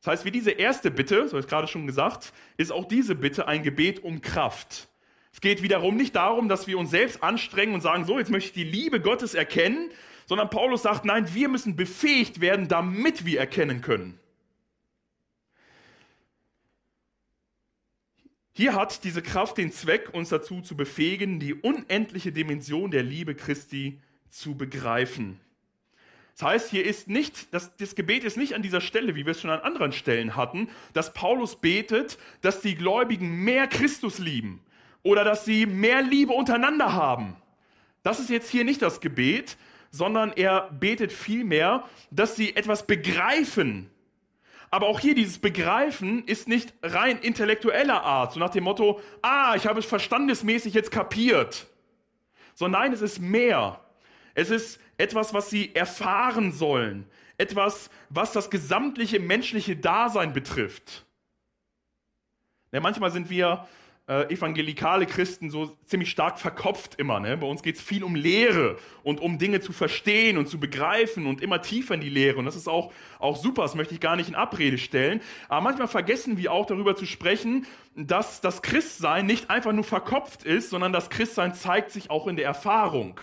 Das heißt, wie diese erste Bitte, so habe ich gerade schon gesagt, ist auch diese Bitte ein Gebet um Kraft. Es geht wiederum nicht darum, dass wir uns selbst anstrengen und sagen, so, jetzt möchte ich die Liebe Gottes erkennen, sondern Paulus sagt, nein, wir müssen befähigt werden, damit wir erkennen können. Hier hat diese Kraft den Zweck, uns dazu zu befähigen, die unendliche Dimension der Liebe Christi zu begreifen. Das heißt, hier ist nicht, das, das Gebet ist nicht an dieser Stelle, wie wir es schon an anderen Stellen hatten, dass Paulus betet, dass die Gläubigen mehr Christus lieben oder dass sie mehr Liebe untereinander haben. Das ist jetzt hier nicht das Gebet, sondern er betet vielmehr, dass sie etwas begreifen, aber auch hier dieses Begreifen ist nicht rein intellektueller Art, so nach dem Motto, ah, ich habe es verstandesmäßig jetzt kapiert. Sondern nein, es ist mehr. Es ist etwas, was sie erfahren sollen. Etwas, was das gesamtliche menschliche Dasein betrifft. Ja, manchmal sind wir äh, evangelikale Christen so ziemlich stark verkopft immer. Ne? Bei uns geht es viel um Lehre und um Dinge zu verstehen und zu begreifen und immer tiefer in die Lehre. Und das ist auch, auch super, das möchte ich gar nicht in Abrede stellen. Aber manchmal vergessen wir auch darüber zu sprechen, dass das Christsein nicht einfach nur verkopft ist, sondern das Christsein zeigt sich auch in der Erfahrung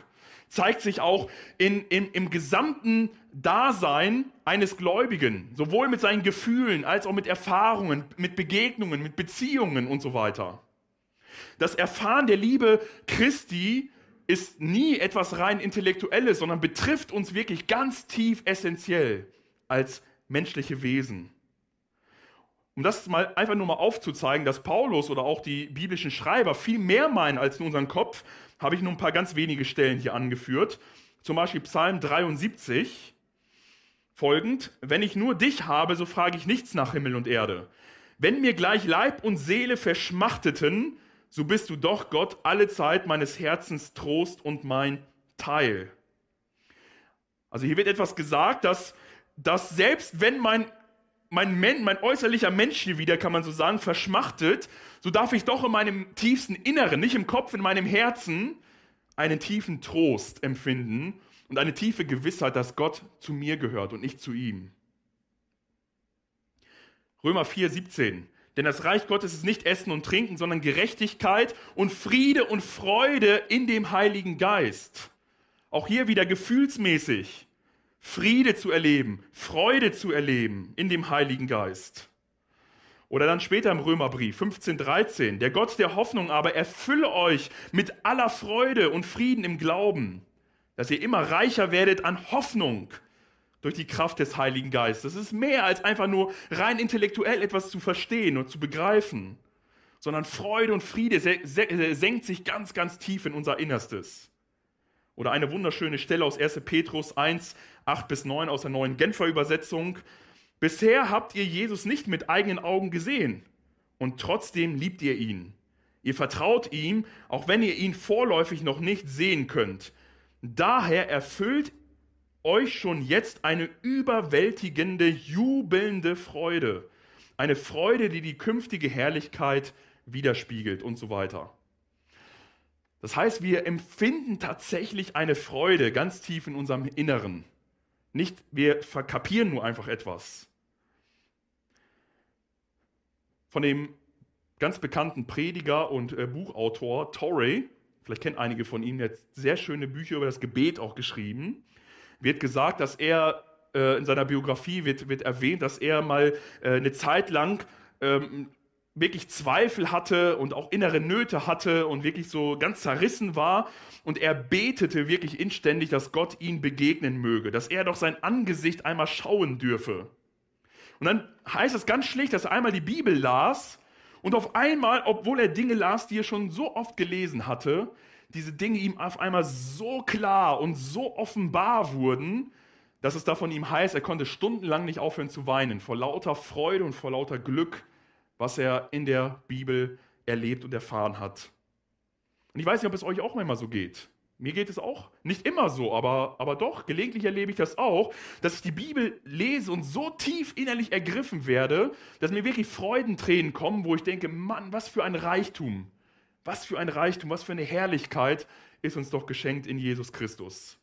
zeigt sich auch in, in, im gesamten Dasein eines Gläubigen, sowohl mit seinen Gefühlen als auch mit Erfahrungen, mit Begegnungen, mit Beziehungen und so weiter. Das Erfahren der Liebe Christi ist nie etwas rein intellektuelles, sondern betrifft uns wirklich ganz tief essentiell als menschliche Wesen. Um das mal einfach nur mal aufzuzeigen, dass Paulus oder auch die biblischen Schreiber viel mehr meinen als in unseren Kopf, habe ich nur ein paar ganz wenige Stellen hier angeführt. Zum Beispiel Psalm 73 folgend, wenn ich nur dich habe, so frage ich nichts nach Himmel und Erde. Wenn mir gleich Leib und Seele verschmachteten, so bist du doch Gott alle Zeit meines Herzens Trost und mein Teil. Also hier wird etwas gesagt, dass, dass selbst wenn mein, mein, mein äußerlicher Mensch hier wieder, kann man so sagen, verschmachtet, so darf ich doch in meinem tiefsten Inneren, nicht im Kopf, in meinem Herzen, einen tiefen Trost empfinden und eine tiefe Gewissheit, dass Gott zu mir gehört und nicht zu ihm. Römer 4, 17. Denn das Reich Gottes ist nicht Essen und Trinken, sondern Gerechtigkeit und Friede und Freude in dem Heiligen Geist. Auch hier wieder gefühlsmäßig Friede zu erleben, Freude zu erleben in dem Heiligen Geist. Oder dann später im Römerbrief 15:13, der Gott der Hoffnung aber erfülle euch mit aller Freude und Frieden im Glauben, dass ihr immer reicher werdet an Hoffnung durch die Kraft des Heiligen Geistes. Das ist mehr als einfach nur rein intellektuell etwas zu verstehen und zu begreifen, sondern Freude und Friede senkt sich ganz, ganz tief in unser Innerstes. Oder eine wunderschöne Stelle aus 1. Petrus 1, 8 bis 9 aus der neuen Genfer Übersetzung. Bisher habt ihr Jesus nicht mit eigenen Augen gesehen und trotzdem liebt ihr ihn. Ihr vertraut ihm, auch wenn ihr ihn vorläufig noch nicht sehen könnt. Daher erfüllt euch schon jetzt eine überwältigende, jubelnde Freude. Eine Freude, die die künftige Herrlichkeit widerspiegelt und so weiter. Das heißt, wir empfinden tatsächlich eine Freude ganz tief in unserem Inneren. Nicht, wir verkapieren nur einfach etwas. Von dem ganz bekannten Prediger und äh, Buchautor Torrey, vielleicht kennt einige von Ihnen, der hat sehr schöne Bücher über das Gebet auch geschrieben wird gesagt, dass er äh, in seiner Biografie wird, wird erwähnt, dass er mal äh, eine Zeit lang ähm, wirklich Zweifel hatte und auch innere Nöte hatte und wirklich so ganz zerrissen war. Und er betete wirklich inständig, dass Gott ihn begegnen möge, dass er doch sein Angesicht einmal schauen dürfe. Und dann heißt es ganz schlicht, dass er einmal die Bibel las und auf einmal, obwohl er Dinge las, die er schon so oft gelesen hatte, diese Dinge ihm auf einmal so klar und so offenbar wurden, dass es da von ihm heißt, er konnte stundenlang nicht aufhören zu weinen, vor lauter Freude und vor lauter Glück, was er in der Bibel erlebt und erfahren hat. Und ich weiß nicht, ob es euch auch manchmal so geht. Mir geht es auch nicht immer so, aber, aber doch, gelegentlich erlebe ich das auch, dass ich die Bibel lese und so tief innerlich ergriffen werde, dass mir wirklich Freudentränen kommen, wo ich denke, Mann, was für ein Reichtum, was für ein Reichtum, was für eine Herrlichkeit ist uns doch geschenkt in Jesus Christus.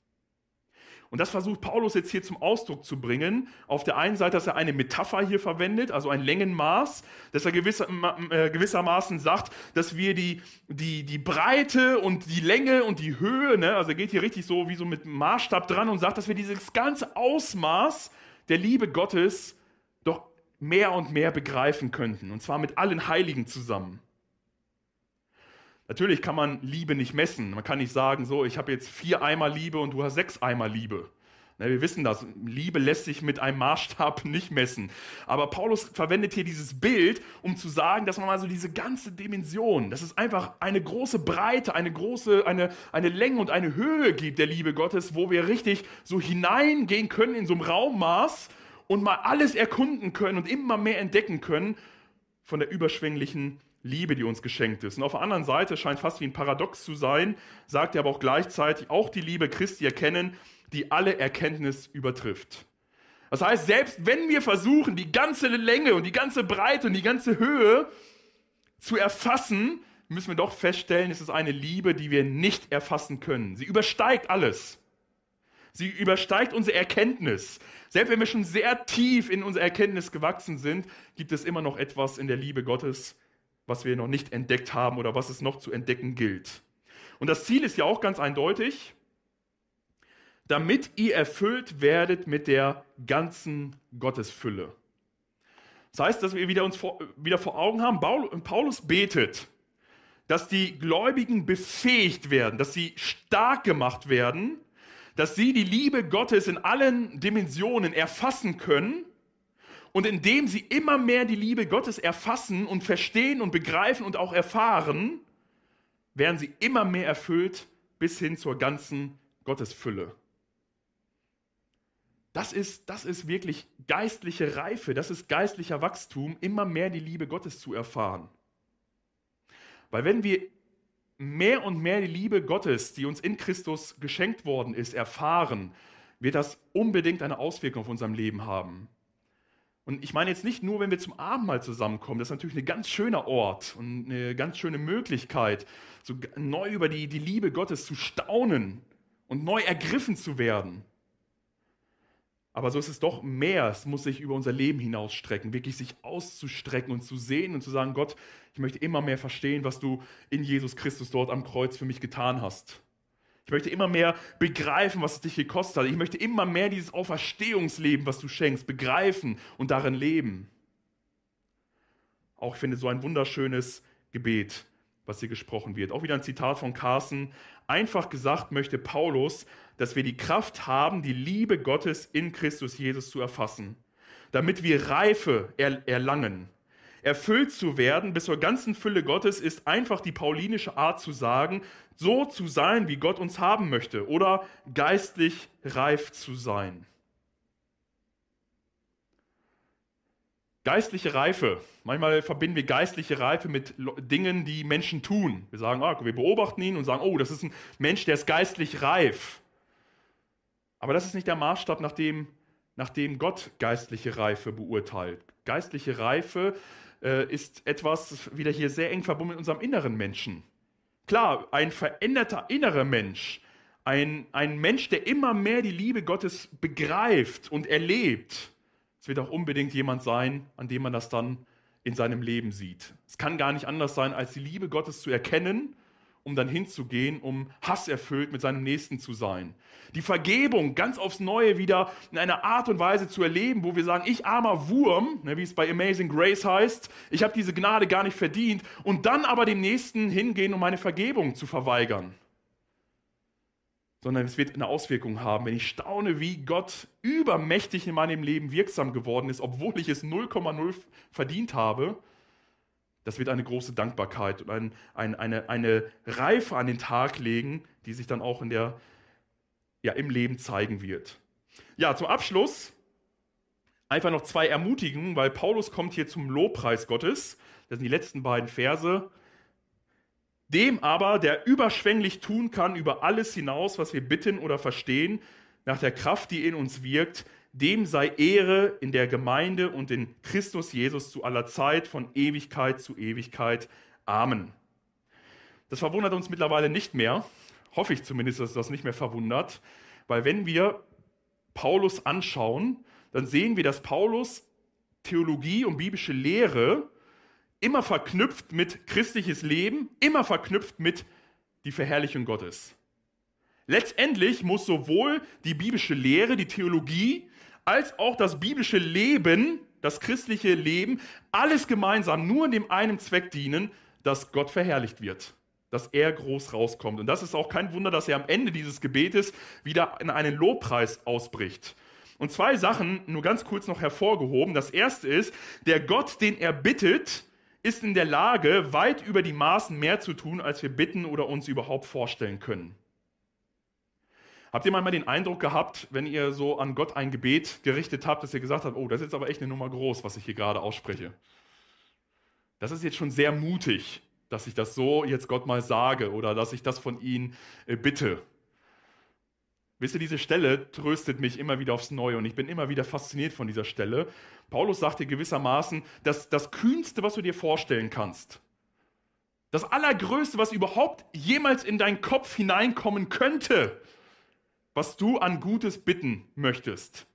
Und das versucht Paulus jetzt hier zum Ausdruck zu bringen. Auf der einen Seite, dass er eine Metapher hier verwendet, also ein Längenmaß, dass er gewisser, äh, gewissermaßen sagt, dass wir die, die, die Breite und die Länge und die Höhe, ne, also er geht hier richtig so wie so mit Maßstab dran und sagt, dass wir dieses ganze Ausmaß der Liebe Gottes doch mehr und mehr begreifen könnten. Und zwar mit allen Heiligen zusammen. Natürlich kann man Liebe nicht messen. Man kann nicht sagen, so, ich habe jetzt vier Eimer Liebe und du hast sechs Eimer Liebe. Ne, wir wissen das. Liebe lässt sich mit einem Maßstab *laughs* nicht messen. Aber Paulus verwendet hier dieses Bild, um zu sagen, dass man mal so diese ganze Dimension, dass es einfach eine große Breite, eine große, eine, eine Länge und eine Höhe gibt der Liebe Gottes, wo wir richtig so hineingehen können in so einem Raummaß und mal alles erkunden können und immer mehr entdecken können von der überschwänglichen Liebe, die uns geschenkt ist. Und auf der anderen Seite scheint fast wie ein Paradox zu sein, sagt er aber auch gleichzeitig auch die Liebe Christi erkennen, die alle Erkenntnis übertrifft. Das heißt, selbst wenn wir versuchen, die ganze Länge und die ganze Breite und die ganze Höhe zu erfassen, müssen wir doch feststellen, es ist eine Liebe, die wir nicht erfassen können. Sie übersteigt alles. Sie übersteigt unsere Erkenntnis. Selbst wenn wir schon sehr tief in unsere Erkenntnis gewachsen sind, gibt es immer noch etwas in der Liebe Gottes, was wir noch nicht entdeckt haben oder was es noch zu entdecken gilt. Und das Ziel ist ja auch ganz eindeutig, damit ihr erfüllt werdet mit der ganzen Gottesfülle. Das heißt, dass wir wieder uns vor, wieder vor Augen haben, Paulus betet, dass die Gläubigen befähigt werden, dass sie stark gemacht werden, dass sie die Liebe Gottes in allen Dimensionen erfassen können und indem sie immer mehr die Liebe Gottes erfassen und verstehen und begreifen und auch erfahren, werden sie immer mehr erfüllt bis hin zur ganzen Gottesfülle. Das ist, das ist wirklich geistliche Reife, das ist geistlicher Wachstum, immer mehr die Liebe Gottes zu erfahren. Weil wenn wir mehr und mehr die Liebe Gottes, die uns in Christus geschenkt worden ist, erfahren, wird das unbedingt eine Auswirkung auf unserem Leben haben. Und ich meine jetzt nicht nur, wenn wir zum Abendmahl zusammenkommen, das ist natürlich ein ganz schöner Ort und eine ganz schöne Möglichkeit, so neu über die, die Liebe Gottes zu staunen und neu ergriffen zu werden. Aber so ist es doch mehr. Es muss sich über unser Leben hinausstrecken, wirklich sich auszustrecken und zu sehen und zu sagen, Gott, ich möchte immer mehr verstehen, was du in Jesus Christus dort am Kreuz für mich getan hast. Ich möchte immer mehr begreifen, was es dich gekostet hat. Ich möchte immer mehr dieses Auferstehungsleben, was du schenkst, begreifen und darin leben. Auch ich finde so ein wunderschönes Gebet, was hier gesprochen wird. Auch wieder ein Zitat von Carson. Einfach gesagt möchte Paulus, dass wir die Kraft haben, die Liebe Gottes in Christus Jesus zu erfassen, damit wir Reife erlangen Erfüllt zu werden bis zur ganzen Fülle Gottes ist einfach die paulinische Art zu sagen, so zu sein, wie Gott uns haben möchte oder geistlich reif zu sein. Geistliche Reife. Manchmal verbinden wir geistliche Reife mit Dingen, die Menschen tun. Wir sagen, ah, wir beobachten ihn und sagen, oh, das ist ein Mensch, der ist geistlich reif. Aber das ist nicht der Maßstab, nach dem, nach dem Gott geistliche Reife beurteilt. Geistliche Reife äh, ist etwas wieder hier sehr eng verbunden mit unserem inneren Menschen. Klar, ein veränderter innerer Mensch, ein, ein Mensch, der immer mehr die Liebe Gottes begreift und erlebt, es wird auch unbedingt jemand sein, an dem man das dann in seinem Leben sieht. Es kann gar nicht anders sein, als die Liebe Gottes zu erkennen um dann hinzugehen, um hasserfüllt mit seinem Nächsten zu sein. Die Vergebung ganz aufs Neue wieder in einer Art und Weise zu erleben, wo wir sagen, ich armer Wurm, ne, wie es bei Amazing Grace heißt, ich habe diese Gnade gar nicht verdient, und dann aber dem Nächsten hingehen, um meine Vergebung zu verweigern. Sondern es wird eine Auswirkung haben, wenn ich staune, wie Gott übermächtig in meinem Leben wirksam geworden ist, obwohl ich es 0,0 verdient habe das wird eine große Dankbarkeit und ein, ein, eine, eine Reife an den Tag legen, die sich dann auch in der, ja, im Leben zeigen wird. Ja, zum Abschluss einfach noch zwei Ermutigungen, weil Paulus kommt hier zum Lobpreis Gottes. Das sind die letzten beiden Verse. Dem aber, der überschwänglich tun kann über alles hinaus, was wir bitten oder verstehen, nach der Kraft, die in uns wirkt, dem sei Ehre in der Gemeinde und in Christus Jesus zu aller Zeit, von Ewigkeit zu Ewigkeit. Amen. Das verwundert uns mittlerweile nicht mehr, hoffe ich zumindest, dass das nicht mehr verwundert, weil wenn wir Paulus anschauen, dann sehen wir, dass Paulus Theologie und biblische Lehre immer verknüpft mit christliches Leben, immer verknüpft mit die Verherrlichung Gottes. Letztendlich muss sowohl die biblische Lehre, die Theologie, als auch das biblische Leben, das christliche Leben, alles gemeinsam nur in dem einen Zweck dienen, dass Gott verherrlicht wird, dass er groß rauskommt. Und das ist auch kein Wunder, dass er am Ende dieses Gebetes wieder in einen Lobpreis ausbricht. Und zwei Sachen nur ganz kurz noch hervorgehoben. Das erste ist, der Gott, den er bittet, ist in der Lage, weit über die Maßen mehr zu tun, als wir bitten oder uns überhaupt vorstellen können. Habt ihr manchmal den Eindruck gehabt, wenn ihr so an Gott ein Gebet gerichtet habt, dass ihr gesagt habt, oh, das ist jetzt aber echt eine Nummer groß, was ich hier gerade ausspreche. Das ist jetzt schon sehr mutig, dass ich das so jetzt Gott mal sage oder dass ich das von ihm äh, bitte. Wisst ihr, diese Stelle tröstet mich immer wieder aufs Neue und ich bin immer wieder fasziniert von dieser Stelle. Paulus sagte gewissermaßen, dass das Kühnste, was du dir vorstellen kannst, Das Allergrößte, was überhaupt jemals in deinen Kopf hineinkommen könnte, was du an Gutes bitten möchtest,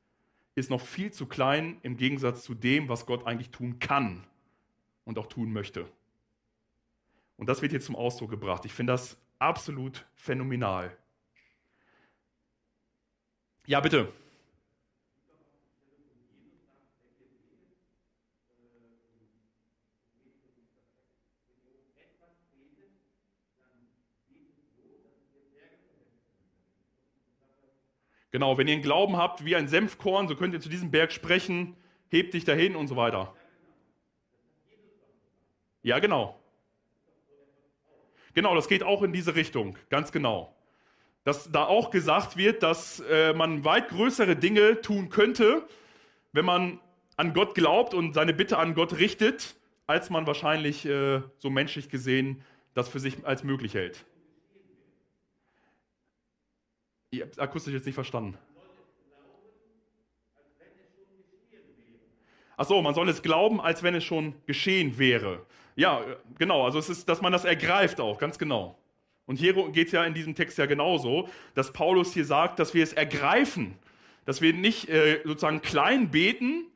ist noch viel zu klein im Gegensatz zu dem, was Gott eigentlich tun kann und auch tun möchte. Und das wird hier zum Ausdruck gebracht. Ich finde das absolut phänomenal. Ja, bitte. Genau, wenn ihr einen Glauben habt wie ein Senfkorn, so könnt ihr zu diesem Berg sprechen, hebt dich dahin und so weiter. Ja, genau. Genau, das geht auch in diese Richtung, ganz genau. Dass da auch gesagt wird, dass äh, man weit größere Dinge tun könnte, wenn man an Gott glaubt und seine Bitte an Gott richtet, als man wahrscheinlich äh, so menschlich gesehen das für sich als möglich hält. Ich habe akustisch jetzt nicht verstanden. Ach so, man soll es glauben, als wenn es schon geschehen wäre. Ja, genau, also es ist, dass man das ergreift auch, ganz genau. Und hier geht es ja in diesem Text ja genauso, dass Paulus hier sagt, dass wir es ergreifen, dass wir nicht äh, sozusagen klein beten,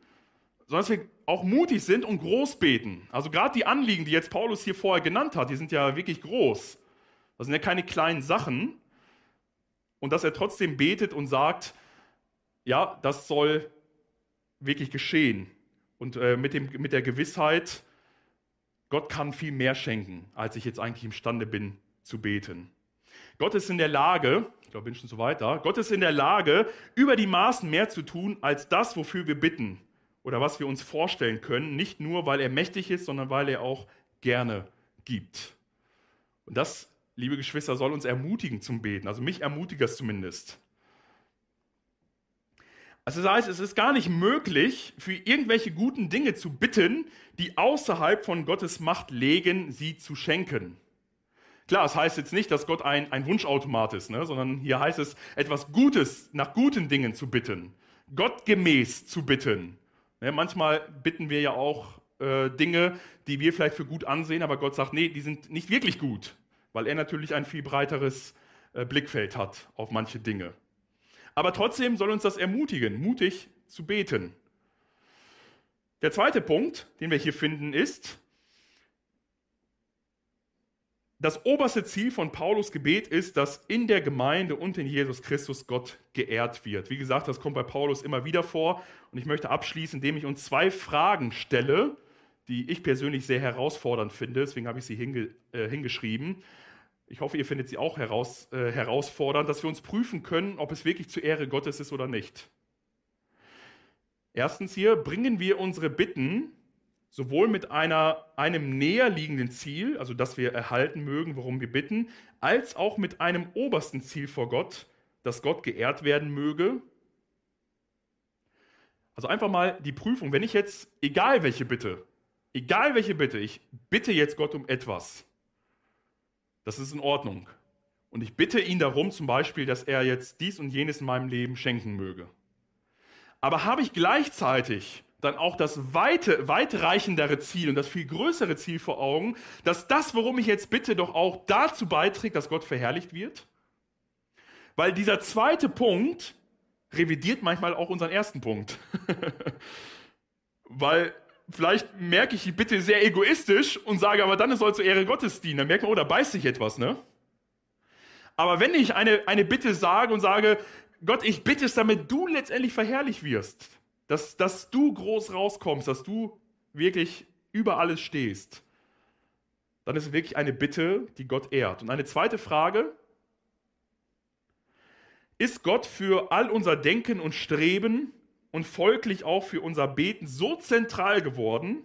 sondern dass wir auch mutig sind und groß beten. Also gerade die Anliegen, die jetzt Paulus hier vorher genannt hat, die sind ja wirklich groß. Das sind ja keine kleinen Sachen. Und dass er trotzdem betet und sagt, ja, das soll wirklich geschehen. Und äh, mit, dem, mit der Gewissheit, Gott kann viel mehr schenken, als ich jetzt eigentlich imstande bin zu beten. Gott ist in der Lage, ich glaube, bin schon so weiter, Gott ist in der Lage, über die Maßen mehr zu tun, als das, wofür wir bitten oder was wir uns vorstellen können. Nicht nur, weil er mächtig ist, sondern weil er auch gerne gibt. Und das, liebe Geschwister, soll uns ermutigen zum Beten. Also mich ermutigt das zumindest. Also das heißt, es ist gar nicht möglich, für irgendwelche guten Dinge zu bitten, die außerhalb von Gottes Macht legen, sie zu schenken. Klar, es das heißt jetzt nicht, dass Gott ein, ein Wunschautomat ist, ne? sondern hier heißt es, etwas Gutes, nach guten Dingen zu bitten, gottgemäß zu bitten. Ja, manchmal bitten wir ja auch äh, Dinge, die wir vielleicht für gut ansehen, aber Gott sagt, nee, die sind nicht wirklich gut, weil er natürlich ein viel breiteres äh, Blickfeld hat auf manche Dinge. Aber trotzdem soll uns das ermutigen, mutig zu beten. Der zweite Punkt, den wir hier finden, ist, das oberste Ziel von Paulus Gebet ist, dass in der Gemeinde und in Jesus Christus Gott geehrt wird. Wie gesagt, das kommt bei Paulus immer wieder vor. Und ich möchte abschließen, indem ich uns zwei Fragen stelle, die ich persönlich sehr herausfordernd finde. Deswegen habe ich sie hinge äh, hingeschrieben. Ich hoffe, ihr findet sie auch heraus, äh, herausfordernd, dass wir uns prüfen können, ob es wirklich zur Ehre Gottes ist oder nicht. Erstens hier, bringen wir unsere Bitten sowohl mit einer, einem näher liegenden Ziel, also dass wir erhalten mögen, worum wir bitten, als auch mit einem obersten Ziel vor Gott, dass Gott geehrt werden möge. Also einfach mal die Prüfung, wenn ich jetzt, egal welche Bitte, egal welche Bitte, ich bitte jetzt Gott um etwas, das ist in Ordnung. Und ich bitte ihn darum, zum Beispiel, dass er jetzt dies und jenes in meinem Leben schenken möge. Aber habe ich gleichzeitig dann auch das weite, weitreichendere Ziel und das viel größere Ziel vor Augen, dass das, worum ich jetzt bitte, doch auch dazu beiträgt, dass Gott verherrlicht wird? Weil dieser zweite Punkt revidiert manchmal auch unseren ersten Punkt. *laughs* Weil vielleicht merke ich die Bitte sehr egoistisch und sage, aber dann soll zur Ehre Gottes dienen. Dann merkt man, oh, da beißt sich etwas, ne? Aber wenn ich eine, eine Bitte sage und sage, Gott, ich bitte es, damit du letztendlich verherrlicht wirst, dass, dass du groß rauskommst, dass du wirklich über alles stehst, dann ist es wirklich eine Bitte, die Gott ehrt. Und eine zweite Frage, ist Gott für all unser Denken und Streben und folglich auch für unser Beten so zentral geworden,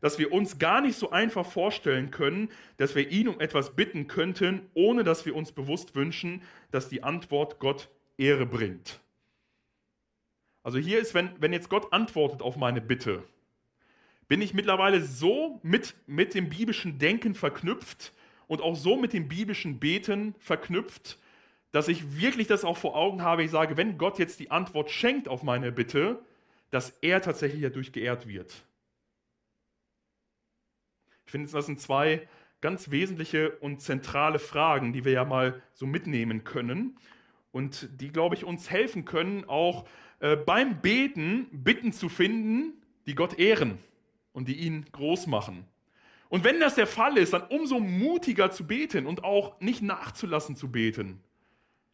dass wir uns gar nicht so einfach vorstellen können, dass wir ihn um etwas bitten könnten, ohne dass wir uns bewusst wünschen, dass die Antwort Gott Ehre bringt. Also hier ist, wenn, wenn jetzt Gott antwortet auf meine Bitte, bin ich mittlerweile so mit, mit dem biblischen Denken verknüpft und auch so mit dem biblischen Beten verknüpft, dass ich wirklich das auch vor Augen habe. Ich sage, wenn Gott jetzt die Antwort schenkt auf meine Bitte, dass er tatsächlich dadurch geehrt wird. Ich finde, das sind zwei ganz wesentliche und zentrale Fragen, die wir ja mal so mitnehmen können und die, glaube ich, uns helfen können, auch äh, beim Beten Bitten zu finden, die Gott ehren und die ihn groß machen. Und wenn das der Fall ist, dann umso mutiger zu beten und auch nicht nachzulassen zu beten.